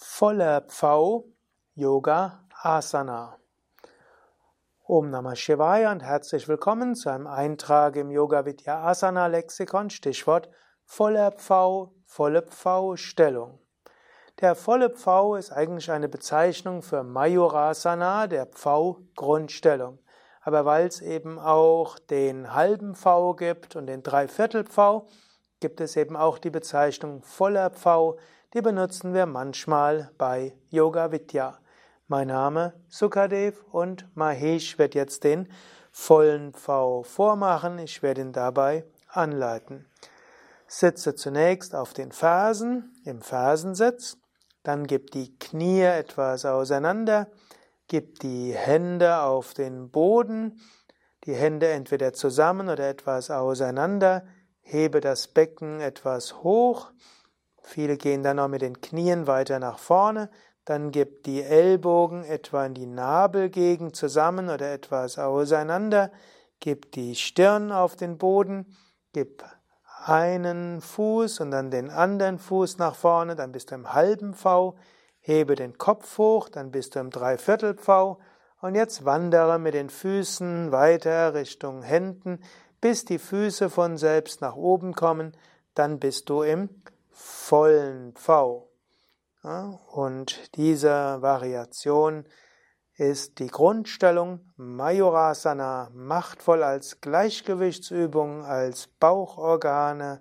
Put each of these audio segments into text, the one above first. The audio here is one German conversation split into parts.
Voller Pfau Yoga Asana. Om Namah Shivaya und herzlich willkommen zu einem Eintrag im Yoga Vidya Asana Lexikon, Stichwort voller Pfau, volle Pfau-Stellung. Der volle Pfau ist eigentlich eine Bezeichnung für Mayurasana, der Pfau-Grundstellung. Aber weil es eben auch den halben Pfau gibt und den Dreiviertel Pfau, gibt es eben auch die Bezeichnung voller Pfau, die benutzen wir manchmal bei Yoga Vidya. Mein Name Sukadev und Mahesh wird jetzt den vollen V vormachen. Ich werde ihn dabei anleiten. Sitze zunächst auf den Fersen im Fersensitz, dann gib die Knie etwas auseinander, gib die Hände auf den Boden, die Hände entweder zusammen oder etwas auseinander, hebe das Becken etwas hoch, Viele gehen dann auch mit den Knien weiter nach vorne. Dann gib die Ellbogen etwa in die Nabelgegend zusammen oder etwas auseinander. Gib die Stirn auf den Boden. Gib einen Fuß und dann den anderen Fuß nach vorne. Dann bist du im halben V. Hebe den Kopf hoch. Dann bist du im Dreiviertel V. Und jetzt wandere mit den Füßen weiter Richtung Händen, bis die Füße von selbst nach oben kommen. Dann bist du im vollen V. Und diese Variation ist die Grundstellung Majorasana, machtvoll als Gleichgewichtsübung, als Bauchorgane,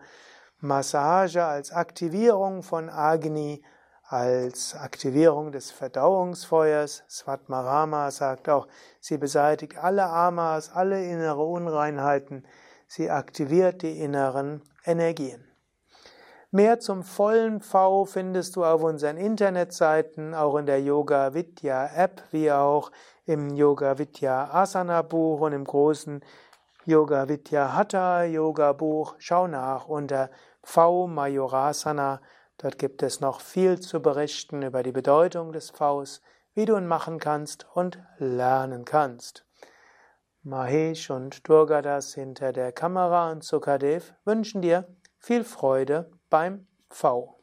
Massage, als Aktivierung von Agni, als Aktivierung des Verdauungsfeuers. Svatmarama sagt auch, sie beseitigt alle Amas, alle innere Unreinheiten, sie aktiviert die inneren Energien. Mehr zum vollen V findest du auf unseren Internetseiten, auch in der Yoga Vidya App, wie auch im Yoga Vidya Asana Buch und im großen Yoga Vidya Hatha Yoga Buch. Schau nach unter V Majorasana. Dort gibt es noch viel zu berichten über die Bedeutung des Vs, wie du ihn machen kannst und lernen kannst. Mahesh und Durgadas hinter der Kamera und Sukadev wünschen dir viel Freude beim V.